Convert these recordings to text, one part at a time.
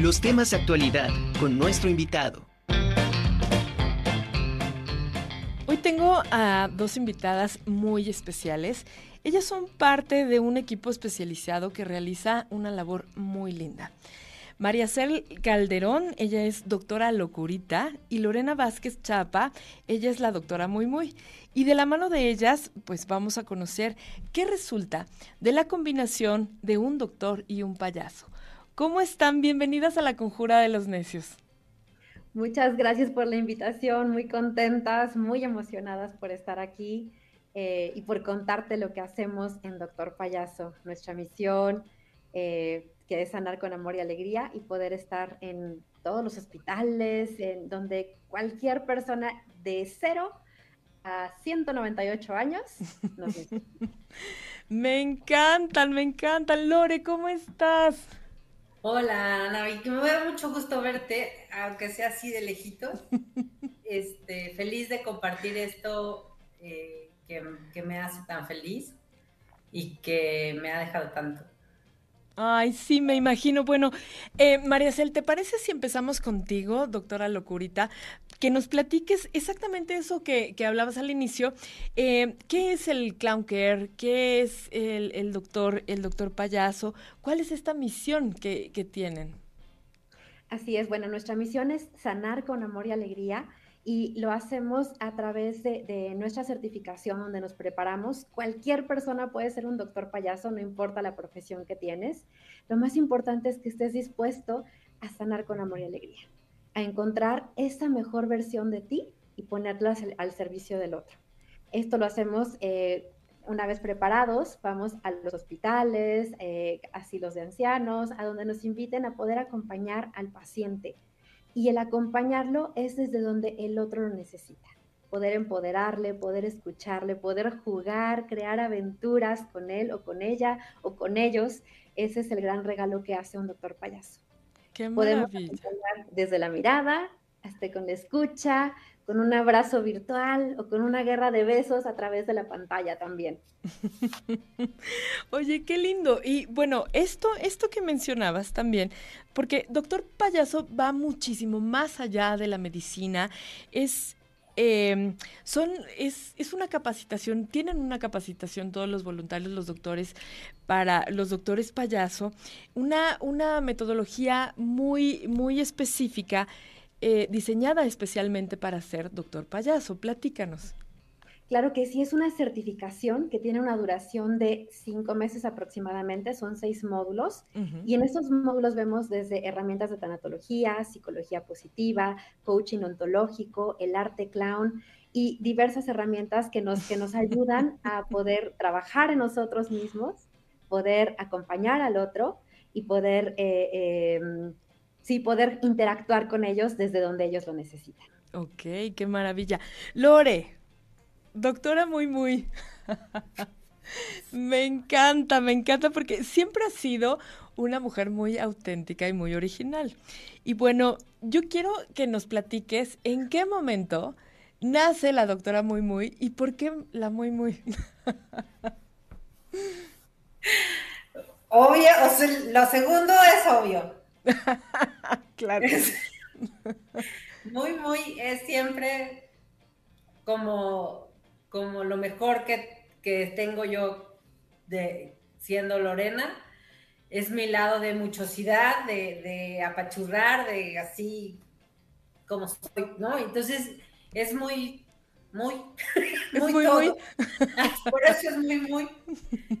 Los temas de actualidad con nuestro invitado. Hoy tengo a dos invitadas muy especiales. Ellas son parte de un equipo especializado que realiza una labor muy linda. María Cel Calderón, ella es doctora Locurita, y Lorena Vázquez Chapa, ella es la doctora Muy Muy. Y de la mano de ellas, pues vamos a conocer qué resulta de la combinación de un doctor y un payaso. ¿Cómo están? Bienvenidas a la Conjura de los Necios. Muchas gracias por la invitación, muy contentas, muy emocionadas por estar aquí eh, y por contarte lo que hacemos en Doctor Payaso, nuestra misión, eh, que es sanar con amor y alegría y poder estar en todos los hospitales, en donde cualquier persona de cero a 198 años nos Me encantan, me encantan. Lore, ¿cómo estás? Hola, Navi, me da mucho gusto verte, aunque sea así de lejitos. Este, feliz de compartir esto eh, que, que me hace tan feliz y que me ha dejado tanto. Ay, sí, me imagino. Bueno, eh, María Cel, ¿te parece si empezamos contigo, doctora Locurita? Que nos platiques exactamente eso que, hablabas al inicio. Eh, ¿Qué es el clown care? ¿Qué es el, doctor, el doctor payaso? ¿Cuál es esta misión que, que tienen? Así es, bueno, nuestra misión es sanar con amor y alegría y lo hacemos a través de, nuestra certificación donde nos preparamos. Cualquier persona puede ser un doctor payaso, no importa la profesión que tienes. Lo más importante es que estés dispuesto a sanar con amor y alegría, a encontrar esa mejor versión de ti y ponerla al, servicio del otro. Esto lo hacemos eh, una vez preparados, vamos a los hospitales, eh, asilos de ancianos, a donde nos inviten a poder acompañar al paciente y el acompañarlo es desde donde el otro lo necesita. Poder empoderarle, poder escucharle, poder jugar, crear aventuras con él o con ella o con ellos. Ese es el gran regalo que hace un doctor payaso. Qué Podemos desde la mirada hasta con la escucha, con un abrazo virtual o con una guerra de besos a través de la pantalla también. Oye, qué lindo. Y bueno, esto, esto que mencionabas también, porque Doctor Payaso va muchísimo más allá de la medicina, es em, son, es, es, una capacitación, tienen una capacitación todos los voluntarios, los doctores, para los doctores payaso, una, una metodología muy, muy específica eh, diseñada especialmente para ser doctor payaso. Platícanos. Claro que sí, es una certificación que tiene una duración de cinco meses aproximadamente, son seis módulos, y en estos módulos vemos desde herramientas de tanatología, psicología positiva, coaching ontológico, el arte clown y diversas herramientas que nos, que nos ayudan a poder trabajar en nosotros mismos, poder acompañar al otro y poder eh, em, sí poder interactuar con ellos desde donde ellos lo necesitan. Ok, qué maravilla. Lore, doctora muy, muy. me encanta, me encanta porque siempre ha sido una mujer muy auténtica y muy original. Y bueno, yo quiero que nos platiques en qué momento nace la doctora muy, muy y por qué la muy, muy. Obvio, o sea, lo segundo es obvio. claro. muy, muy, es siempre como, como lo mejor que, tengo yo de siendo Lorena. Es mi lado de muchosidad, de, apachurrar, de así como soy, ¿no? Entonces es muy, muy, muy, muy, Por eso es muy, muy.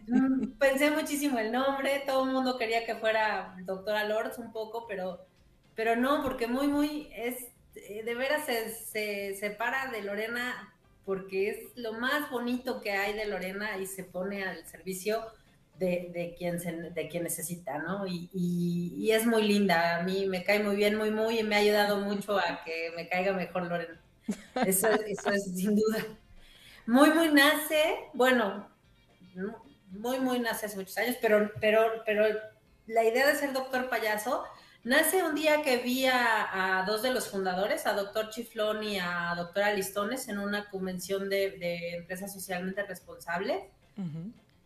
Mm, pensé muchísimo el nombre, todo el mundo quería que fuera doctora Lords un poco, pero, pero no, porque muy, muy es, eh, de veras se, separa de Lorena porque es lo más bonito que hay de Lorena y se pone al servicio de, quien, de quien necesita, ¿no? Y, y, es muy linda, a mí me cae muy bien, muy, muy, y me ha ayudado mucho a que me caiga mejor Lorena. Eso, eso es sin duda. Muy, muy nace, bueno, muy, muy nace hace muchos años, pero, pero, pero la idea de ser doctor payaso nace un día que vi a, dos de los fundadores, a doctor Chiflón y a doctora Listones, en una convención de, empresas socialmente responsables.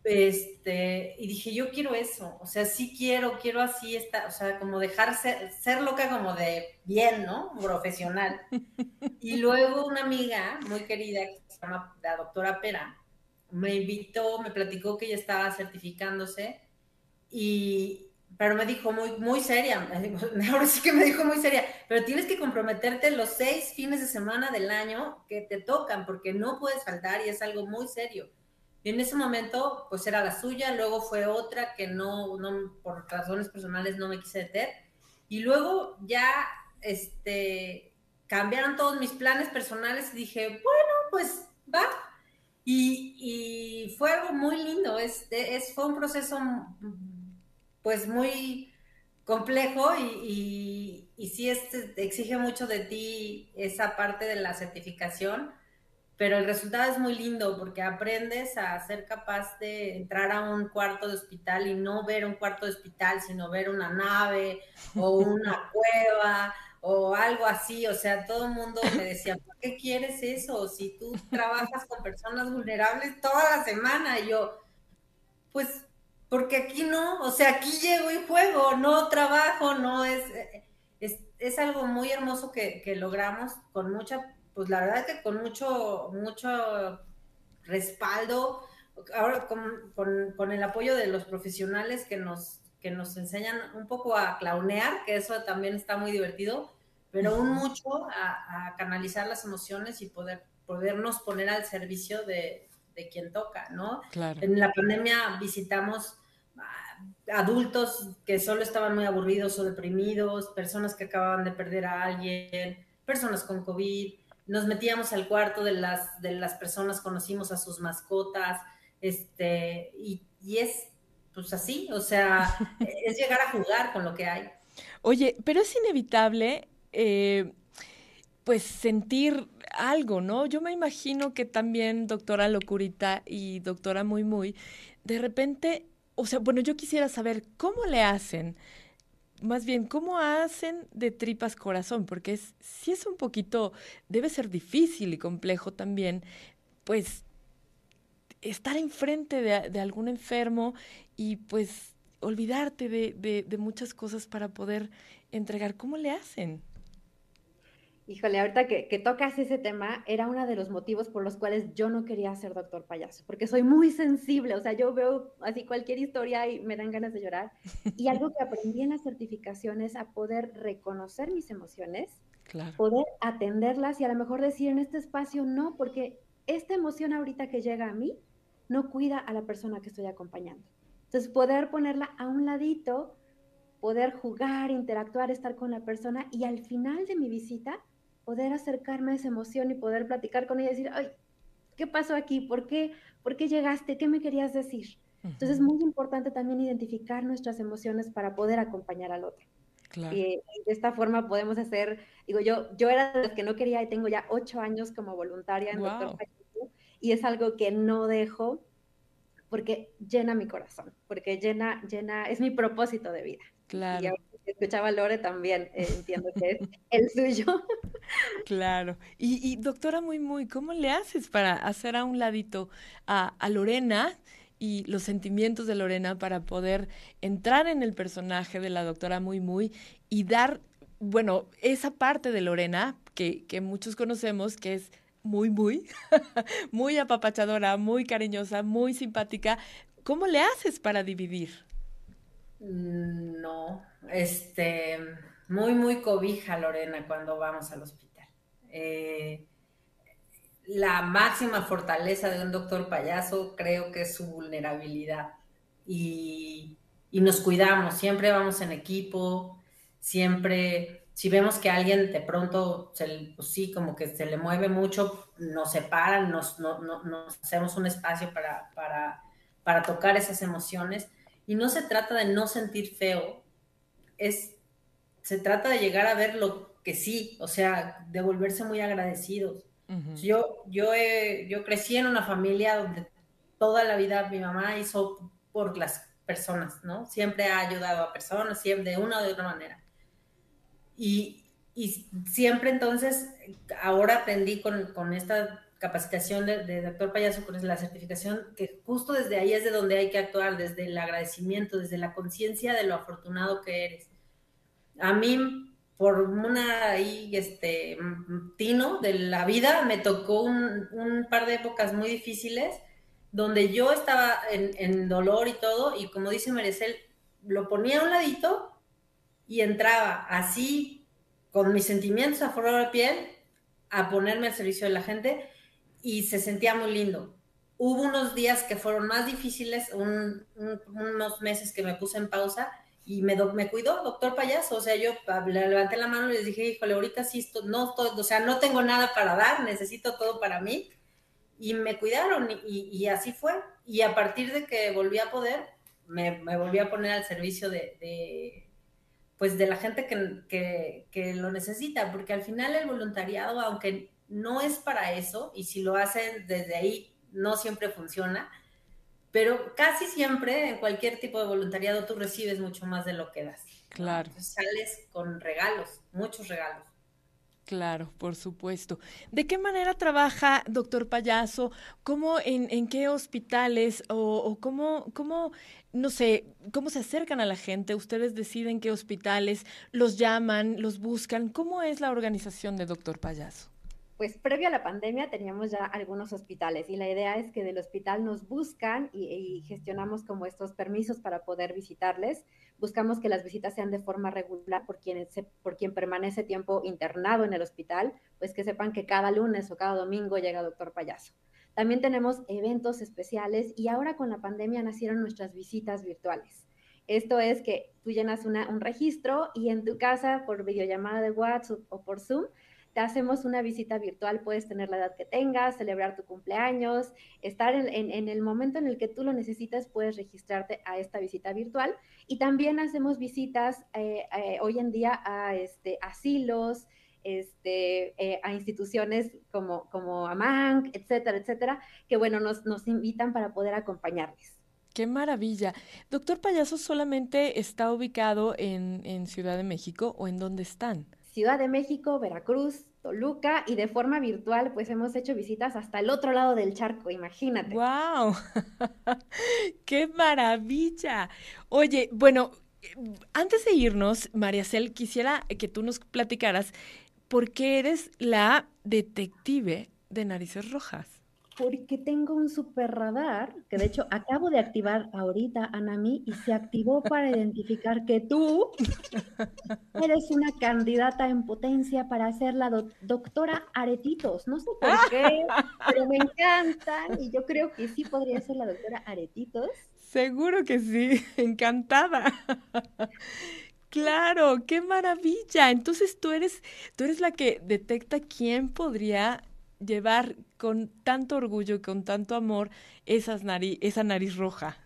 Este, y dije, yo quiero eso, o sea, sí quiero, quiero así, esta, o sea, como dejar ser, ser loca como de bien, ¿no? Profesional. Y luego una amiga muy querida, que se llama la doctora Pera, me invitó, me platicó que ella estaba certificándose y, pero me dijo muy, muy seria, ahora sí que me dijo muy seria, pero tienes que comprometerte los seis fines de semana del año que te tocan, porque no puedes faltar y es algo muy serio. Y en ese momento, pues era la suya, luego fue otra que no, no por razones personales no me quise meter. Y luego ya, este, cambiaron todos mis planes personales y dije, bueno, pues va. Y, y fue algo muy lindo, es, es, fue un proceso pues muy complejo y, y, y sí exige mucho de ti esa parte de la certificación pero el resultado es muy lindo porque aprendes a ser capaz de entrar a un cuarto de hospital y no ver un cuarto de hospital, sino ver una nave o una cueva o algo así. O sea, todo el mundo me decía, ¿por qué quieres eso? Si tú trabajas con personas vulnerables toda la semana. Y yo, pues, porque aquí no, o sea, aquí llego y juego, no trabajo, no es, es, es algo muy hermoso que, que logramos con mucha pues la verdad es que con mucho, mucho respaldo, ahora con, el apoyo de los profesionales que nos, que nos enseñan un poco a clownear, que eso también está muy divertido, pero un mucho a, canalizar las emociones y poder, podernos poner al servicio de, quien toca, ¿no? En la pandemia visitamos adultos que solo estaban muy aburridos o deprimidos, personas que acababan de perder a alguien, personas con COVID, nos metíamos al cuarto de las, de las personas, conocimos a sus mascotas, este, y, es pues así, o sea, es llegar a jugar con lo que hay. Oye, pero es inevitable, eh, pues sentir algo, ¿no? Yo me imagino que también doctora Locurita y doctora Muy Muy, de repente, o sea, bueno, yo quisiera saber cómo le hacen más bien, ¿cómo hacen de tripas corazón? Porque es, si es un poquito, debe ser difícil y complejo también, pues estar enfrente de, de algún enfermo y pues olvidarte de, de, de muchas cosas para poder entregar. ¿Cómo le hacen? Híjole, ahorita que, tocas ese tema, era uno de los motivos por los cuales yo no quería ser doctor payaso, porque soy muy sensible, o sea, yo veo así cualquier historia y me dan ganas de llorar. Y algo que aprendí en las certificaciones a poder reconocer mis emociones, poder atenderlas y a lo mejor decir en este espacio no, porque esta emoción ahorita que llega a mí no cuida a la persona que estoy acompañando. Entonces, poder ponerla a un ladito, poder jugar, interactuar, estar con la persona y al final de mi visita poder acercarme a esa emoción y poder platicar con ella y decir, ay, ¿qué pasó aquí? ¿Por qué, ¿Por qué llegaste? ¿Qué me querías decir? Entonces es muy importante también identificar nuestras emociones para poder acompañar al otro. Claro. Y, de esta forma podemos hacer, digo, yo, yo era de los que no quería y tengo ya ocho años como voluntaria en Doctor y es algo que no dejo porque llena mi corazón, porque llena, llena, es mi propósito de vida. Claro escuchaba Lore también, eh, entiendo que es el suyo. Claro. Y, doctora Muy Muy, ¿cómo le haces para hacer a un ladito a, Lorena y los sentimientos de Lorena para poder entrar en el personaje de la doctora Muy Muy y dar, bueno, esa parte de Lorena que, que muchos conocemos, que es muy, muy, muy apapachadora, muy cariñosa, muy simpática. ¿Cómo le haces para dividir? Mm, no, este, muy, muy cobija Lorena cuando vamos al hospital. Eh, la máxima fortaleza de un doctor payaso creo que es su vulnerabilidad y, nos cuidamos, siempre vamos en equipo, siempre, si vemos que alguien de pronto, se, pues sí, como que se le mueve mucho, nos separan, nos, nos hacemos un espacio para, para, para tocar esas emociones y no se trata de no sentir feo, es, se trata de llegar a ver lo que sí, o sea, de volverse muy agradecidos. Yo, yo, yo crecí en una familia donde toda la vida mi mamá hizo por las personas, ¿no? Siempre ha ayudado a personas, siempre de una o de otra manera. Y, y siempre entonces, ahora aprendí con, con esta capacitación de, doctor payaso con la certificación, que justo desde ahí es de donde hay que actuar, desde el agradecimiento, desde la conciencia de lo afortunado que eres. A mí, por una ahí, este, tino de la vida, me tocó un, par de épocas muy difíciles donde yo estaba en, dolor y todo, y como dice Merecel, lo ponía a un ladito y entraba así, con mis sentimientos a flor de piel, a ponerme al servicio de la gente y se sentía muy lindo. Hubo unos días que fueron más difíciles, unos meses que me puse en pausa y me, me cuidó, doctor payaso. O sea, yo le levanté la mano y les dije, híjole, ahorita sí, esto, no, todo, o sea, no tengo nada para dar, necesito todo para mí. Y me cuidaron y, así fue. Y a partir de que volví a poder, me, me volví a poner al servicio de, pues de la gente que, que, que, lo necesita, porque al final el voluntariado, aunque no es para eso y si lo hacen desde ahí no siempre funciona, pero casi siempre en cualquier tipo de voluntariado tú recibes mucho más de lo que das. Claro. sales con regalos, muchos regalos. Claro, por supuesto. ¿De qué manera trabaja doctor Payaso? ¿Cómo, en, en qué hospitales o, o cómo, cómo, no sé, cómo se acercan a la gente? ¿Ustedes deciden qué hospitales los llaman, los buscan? ¿Cómo es la organización de doctor Payaso? Pues previo a la pandemia teníamos ya algunos hospitales y la idea es que del hospital nos buscan y, gestionamos como estos permisos para poder visitarles. Buscamos que las visitas sean de forma regular por quien, por quien permanece tiempo internado en el hospital, pues que sepan que cada lunes o cada domingo llega doctor payaso. También tenemos eventos especiales y ahora con la pandemia nacieron nuestras visitas virtuales. Esto es que tú llenas un registro y en tu casa por videollamada de WhatsApp o por Zoom te hacemos una visita virtual, puedes tener la edad que tengas, celebrar tu cumpleaños, estar en, el momento en el que tú lo necesites, puedes registrarte a esta visita virtual. Y también hacemos visitas eh, eh, hoy en día a este, asilos, este, eh, a instituciones como, como AMANC, etcétera, etcétera, que bueno, nos, nos invitan para poder acompañarles. Qué maravilla. Doctor Payaso solamente está ubicado en, en Ciudad de México o en dónde están? Ciudad de México, Veracruz, Toluca y de forma virtual pues hemos hecho visitas hasta el otro lado del charco, imagínate. ¡Wow! ¡Qué maravilla! Oye, bueno, antes de irnos, María Cel, quisiera que tú nos platicaras por qué eres la detective de Narices Rojas porque tengo un super radar, que de hecho acabo de activar ahorita, Anami, y se activó para identificar que tú eres una candidata en potencia para ser la doctora Aretitos. No sé por qué, pero me encantan y yo creo que sí podría ser la doctora Aretitos. Seguro que sí, encantada. Claro, qué maravilla. Entonces tú eres, tú eres la que detecta quién podría llevar con tanto orgullo y con tanto amor esas nariz, esa nariz roja?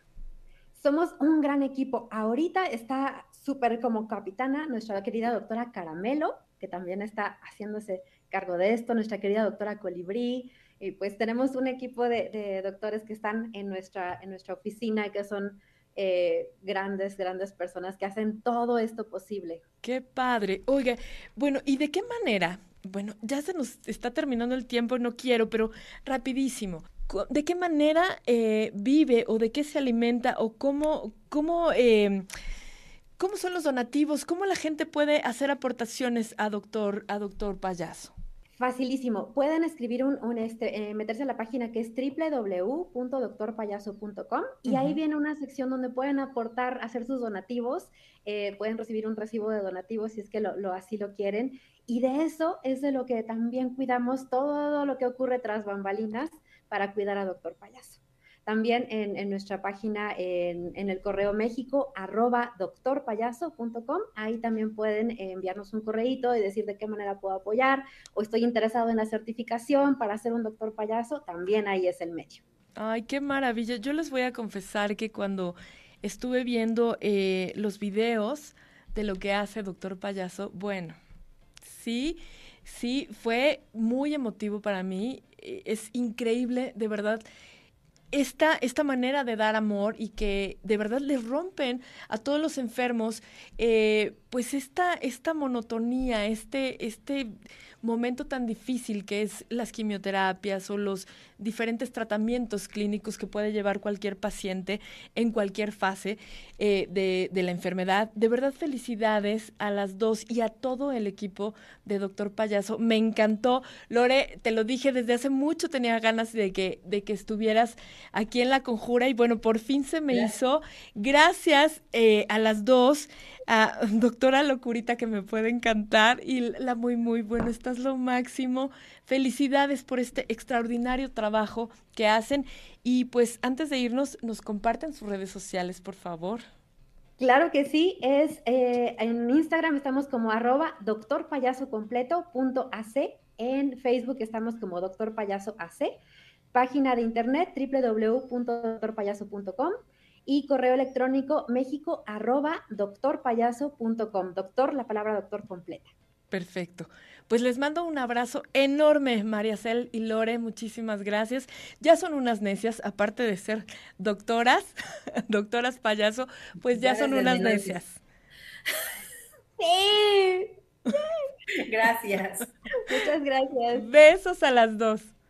Somos un gran equipo. Ahorita está súper como capitana nuestra querida doctora Caramelo, que también está haciéndose cargo de esto, nuestra querida doctora Colibrí, y pues tenemos un equipo de, doctores que están en nuestra, en nuestra oficina y que son eh, grandes, grandes personas que hacen todo esto posible. Qué padre. Oiga, bueno, ¿y de qué manera bueno, ya se nos está terminando el tiempo, no quiero, pero rapidísimo. ¿De qué manera eh, vive o de qué se alimenta o cómo, cómo, em, cómo son los donativos? ¿Cómo la gente puede hacer aportaciones a doctor, a doctor Payaso? Facilísimo. Pueden escribir un, este, eh, meterse a la página que es www.doctorpayaso.com y ahí viene una sección donde pueden aportar, hacer sus donativos, eh, pueden recibir un recibo de donativos si es que lo, así lo quieren. Y de eso es de lo que también cuidamos todo lo que ocurre tras bambalinas para cuidar a Doctor Payaso. También en, nuestra página, en, el correo México, arroba doctorpayaso.com, ahí también pueden enviarnos un correíto y decir de qué manera puedo apoyar, o estoy interesado en la certificación para ser un doctor payaso, también ahí es el medio. Ay, qué maravilla. Yo les voy a confesar que cuando estuve viendo eh, los videos de lo que hace Doctor Payaso, bueno, sí, sí, fue muy emotivo para mí. E, es increíble, de verdad esta, esta manera de dar amor y que de verdad le rompen a todos los enfermos, eh, pues esta, esta monotonía, este, este momento tan difícil que es las quimioterapias o los diferentes tratamientos clínicos que puede llevar cualquier paciente en cualquier fase eh, de, de, la enfermedad. De verdad, felicidades a las dos y a todo el equipo de Doctor Payaso. Me encantó. Lore, te lo dije desde hace mucho, tenía ganas de que, de que estuvieras aquí en La Conjura y bueno, por fin se me hizo. Gracias eh, a las dos a doctora Locurita que me puede encantar y la muy, muy bueno, estás lo máximo. Felicidades por este extraordinario trabajo que hacen y pues antes de irnos, nos comparten sus redes sociales, por favor. Claro que sí, es eh, en Instagram estamos como arroba doctorpayasocompleto.ac, en Facebook estamos como doctor payaso AC, página de internet www.doctorpayaso.com y correo electrónico méxico doctorpayaso.com. Doctor, la palabra doctor completa. Perfecto. Pues les mando un abrazo enorme, María Cel y Lore, muchísimas gracias. Ya son unas necias, aparte de ser doctoras, doctoras payaso, pues ya, son unas necias. Sí. Gracias. Muchas gracias. Besos a las dos.